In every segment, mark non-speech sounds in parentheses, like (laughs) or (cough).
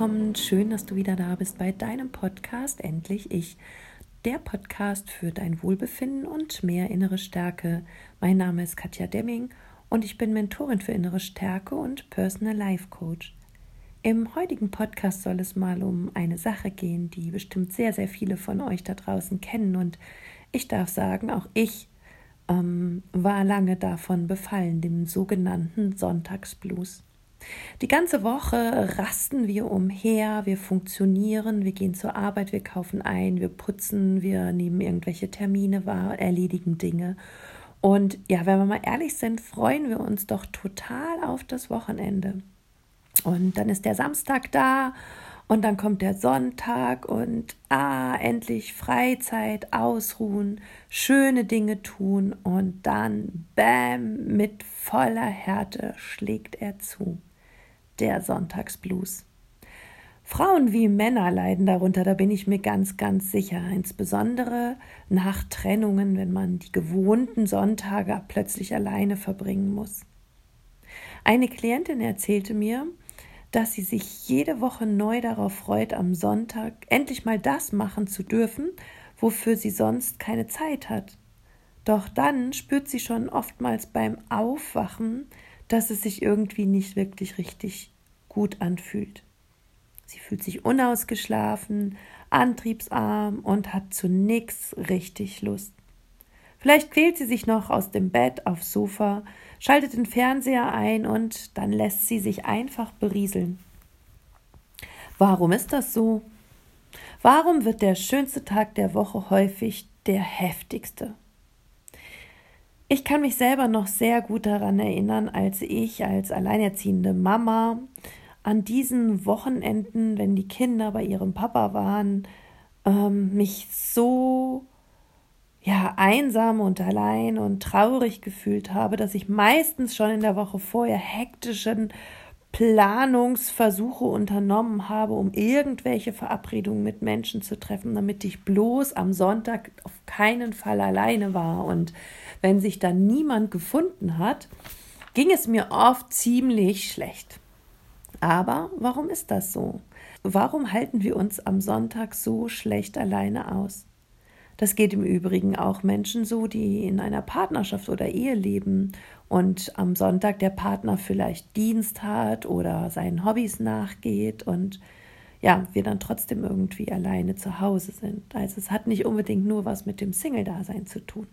willkommen. Schön, dass du wieder da bist bei deinem Podcast Endlich Ich. Der Podcast für dein Wohlbefinden und mehr innere Stärke. Mein Name ist Katja Demming und ich bin Mentorin für innere Stärke und Personal Life Coach. Im heutigen Podcast soll es mal um eine Sache gehen, die bestimmt sehr, sehr viele von euch da draußen kennen. Und ich darf sagen, auch ich ähm, war lange davon befallen, dem sogenannten Sonntagsblues. Die ganze Woche rasten wir umher, wir funktionieren, wir gehen zur Arbeit, wir kaufen ein, wir putzen, wir nehmen irgendwelche Termine wahr, erledigen Dinge. Und ja, wenn wir mal ehrlich sind, freuen wir uns doch total auf das Wochenende. Und dann ist der Samstag da und dann kommt der Sonntag und ah, endlich Freizeit, ausruhen, schöne Dinge tun und dann, bam, mit voller Härte schlägt er zu der Sonntagsblues. Frauen wie Männer leiden darunter, da bin ich mir ganz, ganz sicher. Insbesondere nach Trennungen, wenn man die gewohnten Sonntage plötzlich alleine verbringen muss. Eine Klientin erzählte mir, dass sie sich jede Woche neu darauf freut, am Sonntag endlich mal das machen zu dürfen, wofür sie sonst keine Zeit hat. Doch dann spürt sie schon oftmals beim Aufwachen, dass es sich irgendwie nicht wirklich richtig gut anfühlt. Sie fühlt sich unausgeschlafen, antriebsarm und hat zu nichts richtig Lust. Vielleicht quält sie sich noch aus dem Bett aufs Sofa, schaltet den Fernseher ein und dann lässt sie sich einfach berieseln. Warum ist das so? Warum wird der schönste Tag der Woche häufig der heftigste? Ich kann mich selber noch sehr gut daran erinnern, als ich als alleinerziehende Mama an diesen Wochenenden, wenn die Kinder bei ihrem Papa waren, ähm, mich so ja einsam und allein und traurig gefühlt habe, dass ich meistens schon in der Woche vorher hektischen Planungsversuche unternommen habe, um irgendwelche Verabredungen mit Menschen zu treffen, damit ich bloß am Sonntag auf keinen Fall alleine war. Und wenn sich dann niemand gefunden hat, ging es mir oft ziemlich schlecht. Aber warum ist das so? Warum halten wir uns am Sonntag so schlecht alleine aus? Das geht im Übrigen auch Menschen so, die in einer Partnerschaft oder Ehe leben und am Sonntag der Partner vielleicht Dienst hat oder seinen Hobbys nachgeht und ja, wir dann trotzdem irgendwie alleine zu Hause sind. Also es hat nicht unbedingt nur was mit dem Single-Dasein zu tun.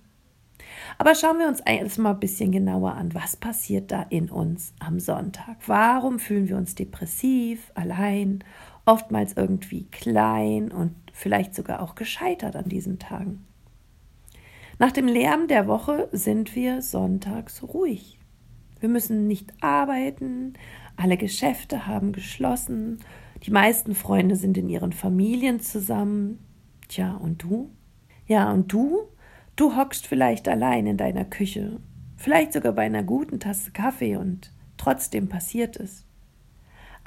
Aber schauen wir uns jetzt mal ein bisschen genauer an, was passiert da in uns am Sonntag? Warum fühlen wir uns depressiv, allein, oftmals irgendwie klein und vielleicht sogar auch gescheitert an diesen Tagen. Nach dem Lärm der Woche sind wir sonntags ruhig. Wir müssen nicht arbeiten, alle Geschäfte haben geschlossen, die meisten Freunde sind in ihren Familien zusammen. Tja, und du? Ja, und du? Du hockst vielleicht allein in deiner Küche, vielleicht sogar bei einer guten Tasse Kaffee und trotzdem passiert es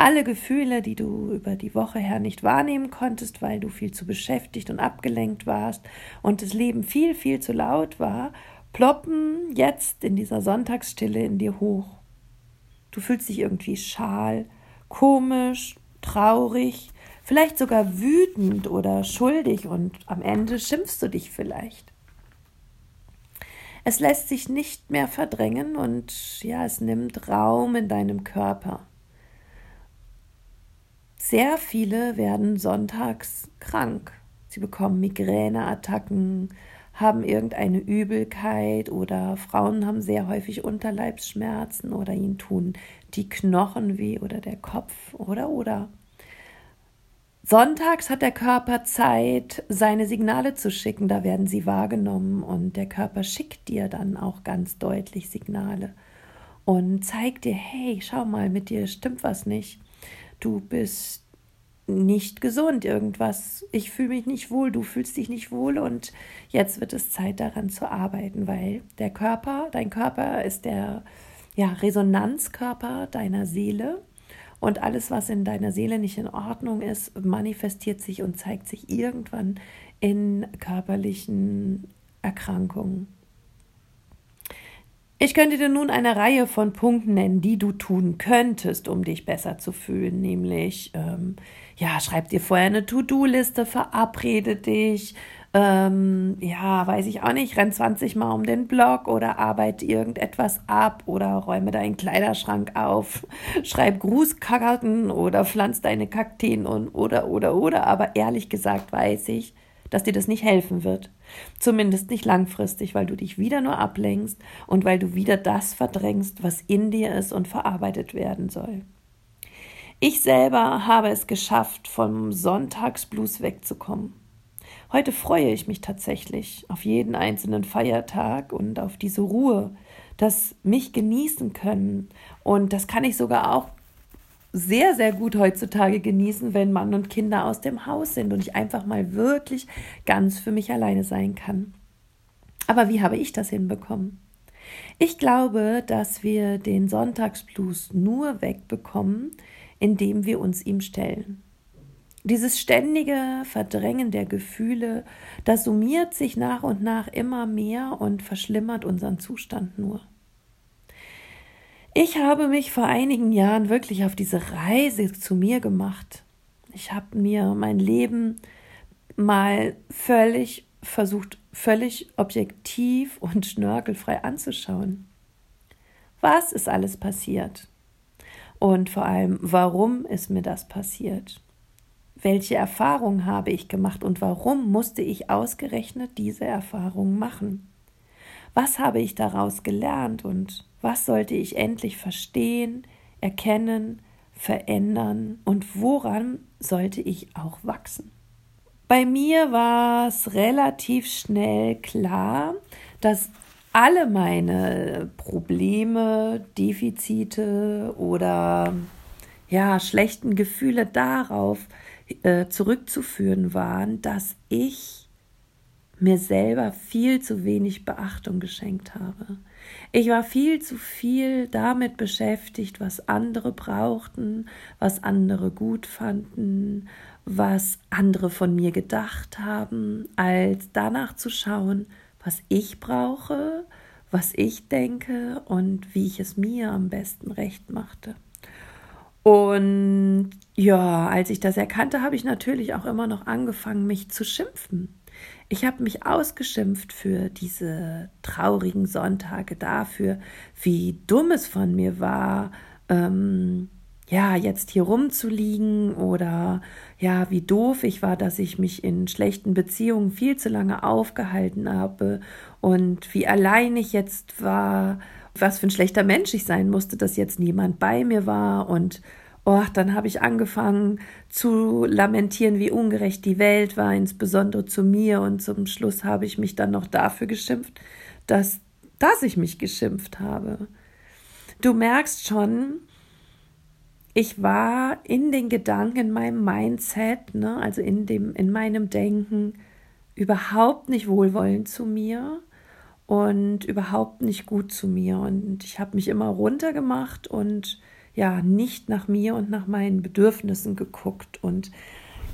alle Gefühle, die du über die Woche her nicht wahrnehmen konntest, weil du viel zu beschäftigt und abgelenkt warst und das Leben viel, viel zu laut war, ploppen jetzt in dieser Sonntagsstille in dir hoch. Du fühlst dich irgendwie schal, komisch, traurig, vielleicht sogar wütend oder schuldig und am Ende schimpfst du dich vielleicht. Es lässt sich nicht mehr verdrängen und ja, es nimmt Raum in deinem Körper. Sehr viele werden sonntags krank. Sie bekommen Migräneattacken, haben irgendeine Übelkeit oder Frauen haben sehr häufig Unterleibsschmerzen oder ihnen tun die Knochen weh oder der Kopf oder oder. Sonntags hat der Körper Zeit, seine Signale zu schicken, da werden sie wahrgenommen und der Körper schickt dir dann auch ganz deutlich Signale und zeigt dir, hey, schau mal, mit dir stimmt was nicht du bist nicht gesund, irgendwas, ich fühle mich nicht wohl, du fühlst dich nicht wohl und jetzt wird es Zeit daran zu arbeiten, weil der Körper, dein Körper ist der ja, Resonanzkörper deiner Seele und alles, was in deiner Seele nicht in Ordnung ist, manifestiert sich und zeigt sich irgendwann in körperlichen Erkrankungen. Ich könnte dir nun eine Reihe von Punkten nennen, die du tun könntest, um dich besser zu fühlen. Nämlich, ähm, ja, schreib dir vorher eine To-Do-Liste, verabrede dich, ähm, ja, weiß ich auch nicht, renn 20 Mal um den Block oder arbeite irgendetwas ab oder räume deinen Kleiderschrank auf, (laughs) schreib Grußkarten oder pflanz deine Kakteen und oder, oder, oder. Aber ehrlich gesagt weiß ich, dass dir das nicht helfen wird. Zumindest nicht langfristig, weil du dich wieder nur ablenkst und weil du wieder das verdrängst, was in dir ist und verarbeitet werden soll. Ich selber habe es geschafft, vom Sonntagsblues wegzukommen. Heute freue ich mich tatsächlich auf jeden einzelnen Feiertag und auf diese Ruhe, das mich genießen können. Und das kann ich sogar auch sehr, sehr gut heutzutage genießen, wenn Mann und Kinder aus dem Haus sind und ich einfach mal wirklich ganz für mich alleine sein kann. Aber wie habe ich das hinbekommen? Ich glaube, dass wir den Sonntagsblues nur wegbekommen, indem wir uns ihm stellen. Dieses ständige Verdrängen der Gefühle, das summiert sich nach und nach immer mehr und verschlimmert unseren Zustand nur. Ich habe mich vor einigen Jahren wirklich auf diese Reise zu mir gemacht. Ich habe mir mein Leben mal völlig versucht, völlig objektiv und schnörkelfrei anzuschauen. Was ist alles passiert? Und vor allem, warum ist mir das passiert? Welche Erfahrungen habe ich gemacht und warum musste ich ausgerechnet diese Erfahrungen machen? Was habe ich daraus gelernt und was sollte ich endlich verstehen, erkennen, verändern und woran sollte ich auch wachsen? Bei mir war es relativ schnell klar, dass alle meine Probleme, Defizite oder ja, schlechten Gefühle darauf äh, zurückzuführen waren, dass ich mir selber viel zu wenig Beachtung geschenkt habe. Ich war viel zu viel damit beschäftigt, was andere brauchten, was andere gut fanden, was andere von mir gedacht haben, als danach zu schauen, was ich brauche, was ich denke und wie ich es mir am besten recht machte. Und ja, als ich das erkannte, habe ich natürlich auch immer noch angefangen, mich zu schimpfen. Ich habe mich ausgeschimpft für diese traurigen Sonntage, dafür, wie dumm es von mir war, ähm, ja, jetzt hier rumzuliegen oder ja, wie doof ich war, dass ich mich in schlechten Beziehungen viel zu lange aufgehalten habe und wie allein ich jetzt war, was für ein schlechter Mensch ich sein musste, dass jetzt niemand bei mir war und Och, dann habe ich angefangen zu lamentieren, wie ungerecht die Welt war, insbesondere zu mir. Und zum Schluss habe ich mich dann noch dafür geschimpft, dass, dass ich mich geschimpft habe. Du merkst schon, ich war in den Gedanken, in meinem Mindset, ne, also in, dem, in meinem Denken, überhaupt nicht wohlwollend zu mir und überhaupt nicht gut zu mir. Und ich habe mich immer runtergemacht und ja nicht nach mir und nach meinen Bedürfnissen geguckt. Und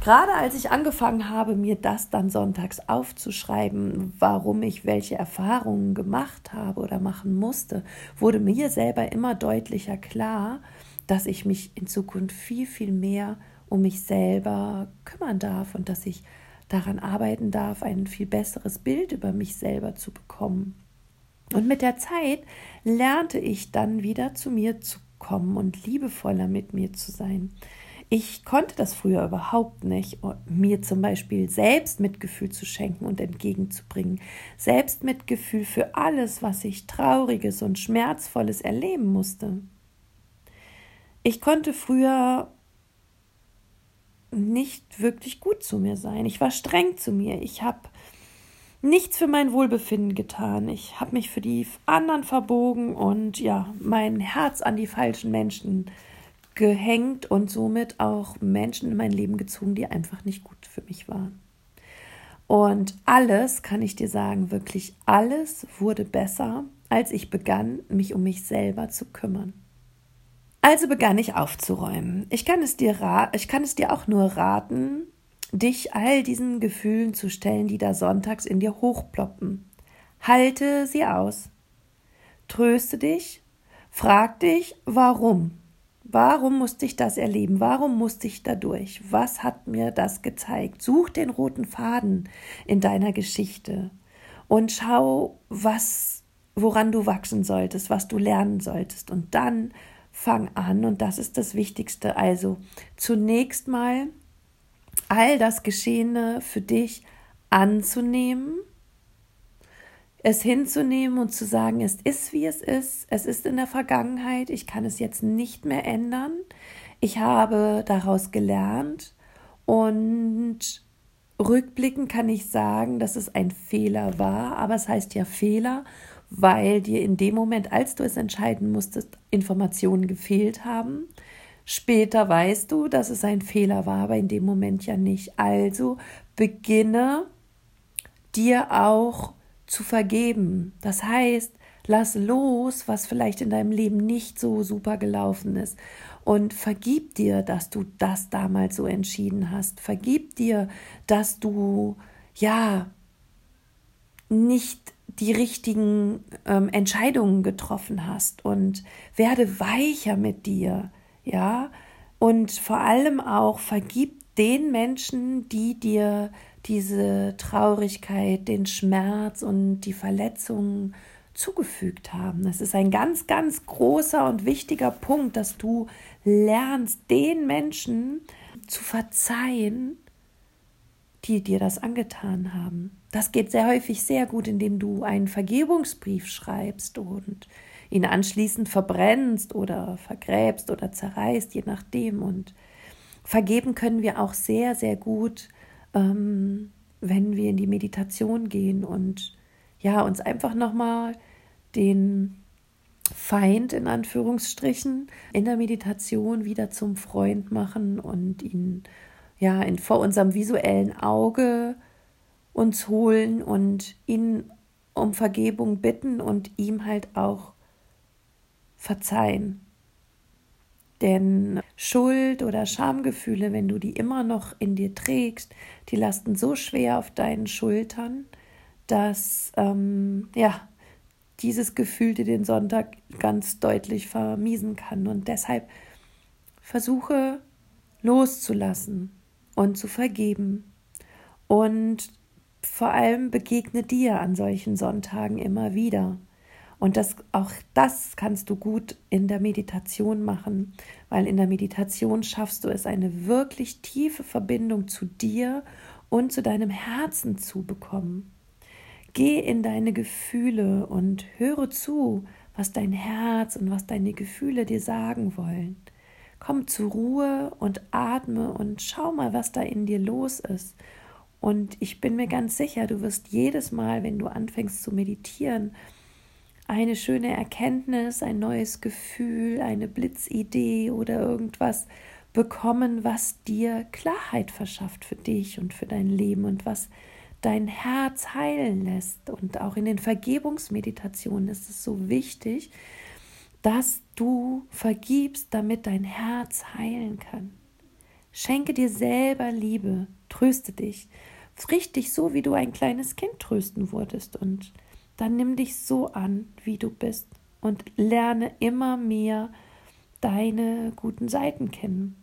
gerade als ich angefangen habe, mir das dann sonntags aufzuschreiben, warum ich welche Erfahrungen gemacht habe oder machen musste, wurde mir selber immer deutlicher klar, dass ich mich in Zukunft viel, viel mehr um mich selber kümmern darf und dass ich daran arbeiten darf, ein viel besseres Bild über mich selber zu bekommen. Und mit der Zeit lernte ich dann wieder zu mir zu kommen und liebevoller mit mir zu sein. Ich konnte das früher überhaupt nicht, mir zum Beispiel Selbstmitgefühl zu schenken und entgegenzubringen. Selbstmitgefühl für alles, was ich Trauriges und Schmerzvolles erleben musste. Ich konnte früher nicht wirklich gut zu mir sein. Ich war streng zu mir. Ich habe nichts für mein Wohlbefinden getan. Ich habe mich für die anderen verbogen und ja, mein Herz an die falschen Menschen gehängt und somit auch Menschen in mein Leben gezogen, die einfach nicht gut für mich waren. Und alles, kann ich dir sagen, wirklich alles wurde besser, als ich begann, mich um mich selber zu kümmern. Also begann ich aufzuräumen. Ich kann es dir, ich kann es dir auch nur raten, dich all diesen Gefühlen zu stellen, die da sonntags in dir hochploppen. Halte sie aus. tröste dich, frag dich, warum. Warum musste ich das erleben? Warum musste ich dadurch? Was hat mir das gezeigt? Such den roten Faden in deiner Geschichte und schau, was, woran du wachsen solltest, was du lernen solltest. Und dann fang an, und das ist das Wichtigste. Also zunächst mal all das Geschehene für dich anzunehmen, es hinzunehmen und zu sagen, es ist wie es ist, es ist in der Vergangenheit, ich kann es jetzt nicht mehr ändern, ich habe daraus gelernt. Und rückblickend kann ich sagen, dass es ein Fehler war, aber es heißt ja Fehler, weil dir in dem Moment, als du es entscheiden musstest, Informationen gefehlt haben. Später weißt du, dass es ein Fehler war, aber in dem Moment ja nicht. Also beginne dir auch zu vergeben. Das heißt, lass los, was vielleicht in deinem Leben nicht so super gelaufen ist. Und vergib dir, dass du das damals so entschieden hast. Vergib dir, dass du ja nicht die richtigen ähm, Entscheidungen getroffen hast und werde weicher mit dir, ja, und vor allem auch vergib den Menschen, die dir diese Traurigkeit, den Schmerz und die Verletzungen zugefügt haben. Das ist ein ganz, ganz großer und wichtiger Punkt, dass du lernst, den Menschen zu verzeihen, die dir das angetan haben. Das geht sehr häufig sehr gut, indem du einen Vergebungsbrief schreibst und ihn anschließend verbrennst oder vergräbst oder zerreißt, je nachdem. Und vergeben können wir auch sehr, sehr gut, ähm, wenn wir in die Meditation gehen und ja, uns einfach nochmal den Feind in Anführungsstrichen in der Meditation wieder zum Freund machen und ihn ja in, vor unserem visuellen Auge uns holen und ihn um Vergebung bitten und ihm halt auch verzeihen. Denn Schuld oder Schamgefühle, wenn du die immer noch in dir trägst, die lasten so schwer auf deinen Schultern, dass ähm, ja dieses Gefühl dir den Sonntag ganz deutlich vermiesen kann. Und deshalb versuche loszulassen und zu vergeben. Und vor allem begegne dir an solchen Sonntagen immer wieder. Und das, auch das kannst du gut in der Meditation machen, weil in der Meditation schaffst du es, eine wirklich tiefe Verbindung zu dir und zu deinem Herzen zu bekommen. Geh in deine Gefühle und höre zu, was dein Herz und was deine Gefühle dir sagen wollen. Komm zur Ruhe und atme und schau mal, was da in dir los ist. Und ich bin mir ganz sicher, du wirst jedes Mal, wenn du anfängst zu meditieren, eine schöne Erkenntnis, ein neues Gefühl, eine Blitzidee oder irgendwas bekommen, was dir Klarheit verschafft für dich und für dein Leben und was dein Herz heilen lässt. Und auch in den Vergebungsmeditationen ist es so wichtig, dass du vergibst, damit dein Herz heilen kann. Schenke dir selber Liebe, tröste dich, richtig so, wie du ein kleines Kind trösten wurdest und dann nimm dich so an, wie du bist und lerne immer mehr deine guten Seiten kennen.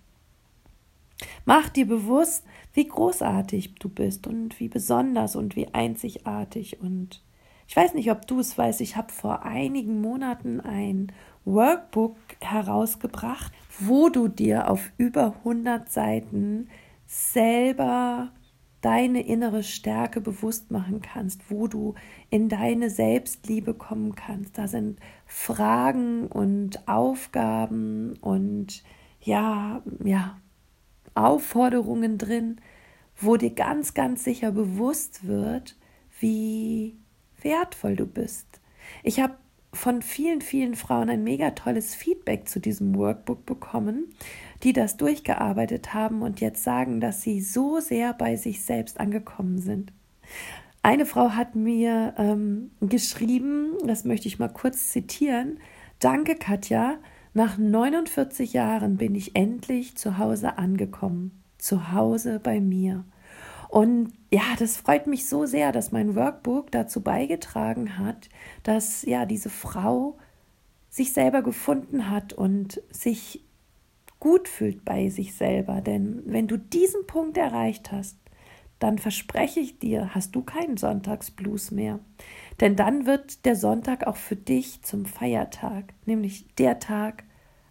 Mach dir bewusst, wie großartig du bist und wie besonders und wie einzigartig. Und ich weiß nicht, ob du es weißt, ich habe vor einigen Monaten ein Workbook herausgebracht, wo du dir auf über 100 Seiten selber deine innere Stärke bewusst machen kannst, wo du in deine Selbstliebe kommen kannst. Da sind Fragen und Aufgaben und ja, ja, Aufforderungen drin, wo dir ganz, ganz sicher bewusst wird, wie wertvoll du bist. Ich habe von vielen, vielen Frauen ein mega tolles Feedback zu diesem Workbook bekommen, die das durchgearbeitet haben und jetzt sagen, dass sie so sehr bei sich selbst angekommen sind. Eine Frau hat mir ähm, geschrieben, das möchte ich mal kurz zitieren. Danke, Katja. Nach 49 Jahren bin ich endlich zu Hause angekommen. Zu Hause bei mir. Und ja, das freut mich so sehr, dass mein Workbook dazu beigetragen hat, dass ja diese Frau sich selber gefunden hat und sich gut fühlt bei sich selber. Denn wenn du diesen Punkt erreicht hast, dann verspreche ich dir, hast du keinen Sonntagsblues mehr. Denn dann wird der Sonntag auch für dich zum Feiertag, nämlich der Tag,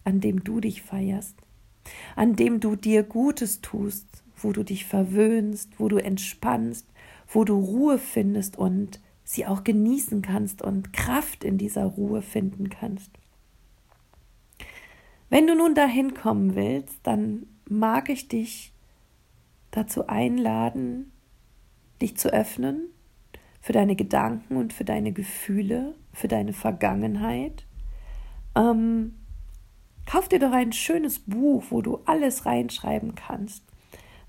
an dem du dich feierst, an dem du dir Gutes tust, wo du dich verwöhnst, wo du entspannst, wo du Ruhe findest und sie auch genießen kannst und Kraft in dieser Ruhe finden kannst. Wenn du nun dahin kommen willst, dann mag ich dich dazu einladen, dich zu öffnen für deine Gedanken und für deine Gefühle, für deine Vergangenheit. Ähm, kauf dir doch ein schönes Buch, wo du alles reinschreiben kannst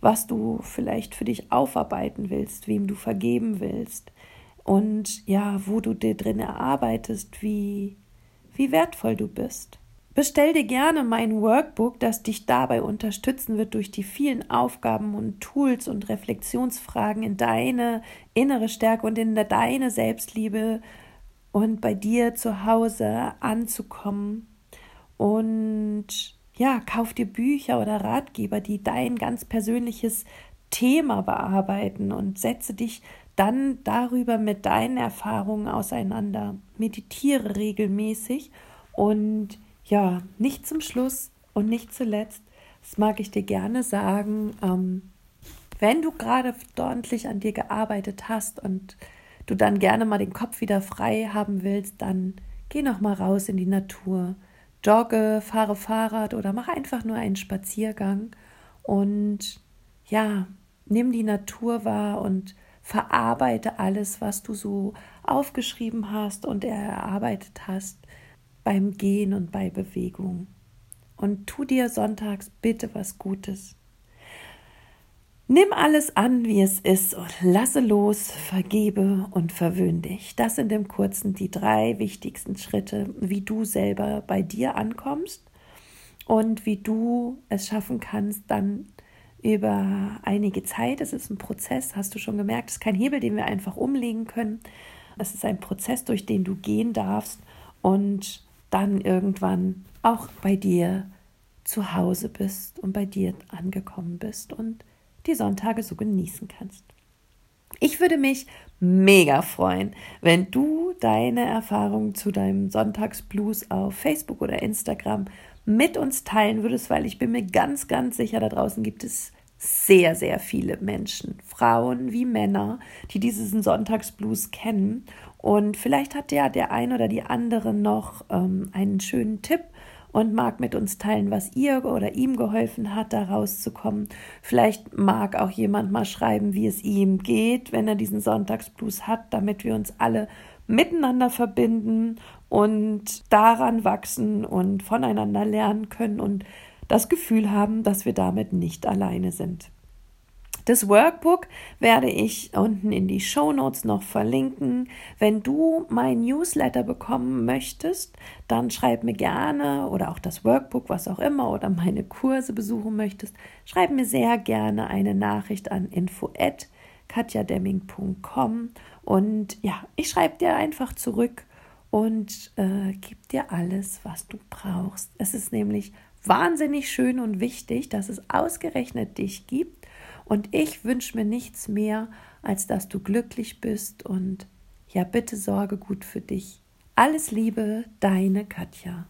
was du vielleicht für dich aufarbeiten willst, wem du vergeben willst und ja, wo du dir drin erarbeitest, wie, wie wertvoll du bist. Bestell dir gerne mein Workbook, das dich dabei unterstützen wird, durch die vielen Aufgaben und Tools und Reflexionsfragen in deine innere Stärke und in deine Selbstliebe und bei dir zu Hause anzukommen und ja, kauf dir Bücher oder Ratgeber, die dein ganz persönliches Thema bearbeiten und setze dich dann darüber mit deinen Erfahrungen auseinander. Meditiere regelmäßig und ja, nicht zum Schluss und nicht zuletzt, das mag ich dir gerne sagen, ähm, wenn du gerade ordentlich an dir gearbeitet hast und du dann gerne mal den Kopf wieder frei haben willst, dann geh noch mal raus in die Natur jogge, fahre Fahrrad oder mach einfach nur einen Spaziergang und ja, nimm die Natur wahr und verarbeite alles, was du so aufgeschrieben hast und erarbeitet hast beim Gehen und bei Bewegung. Und tu dir sonntags bitte was Gutes. Nimm alles an, wie es ist und lasse los, vergebe und verwöhn dich. Das sind im Kurzen die drei wichtigsten Schritte, wie du selber bei dir ankommst und wie du es schaffen kannst, dann über einige Zeit, es ist ein Prozess, hast du schon gemerkt, es ist kein Hebel, den wir einfach umlegen können. Es ist ein Prozess, durch den du gehen darfst und dann irgendwann auch bei dir zu Hause bist und bei dir angekommen bist und die Sonntage so genießen kannst. Ich würde mich mega freuen, wenn du deine Erfahrungen zu deinem Sonntagsblues auf Facebook oder Instagram mit uns teilen würdest, weil ich bin mir ganz, ganz sicher, da draußen gibt es sehr, sehr viele Menschen, Frauen wie Männer, die diesen Sonntagsblues kennen. Und vielleicht hat ja der ein oder die andere noch ähm, einen schönen Tipp und mag mit uns teilen, was ihr oder ihm geholfen hat, da rauszukommen. Vielleicht mag auch jemand mal schreiben, wie es ihm geht, wenn er diesen Sonntagsblues hat, damit wir uns alle miteinander verbinden und daran wachsen und voneinander lernen können und das Gefühl haben, dass wir damit nicht alleine sind. Das Workbook werde ich unten in die Show Notes noch verlinken. Wenn du mein Newsletter bekommen möchtest, dann schreib mir gerne oder auch das Workbook, was auch immer, oder meine Kurse besuchen möchtest, schreib mir sehr gerne eine Nachricht an info@katjademming.com und ja, ich schreibe dir einfach zurück und äh, gebe dir alles, was du brauchst. Es ist nämlich wahnsinnig schön und wichtig, dass es ausgerechnet dich gibt und ich wünsche mir nichts mehr, als dass du glücklich bist und ja, bitte sorge gut für dich. Alles Liebe, deine Katja.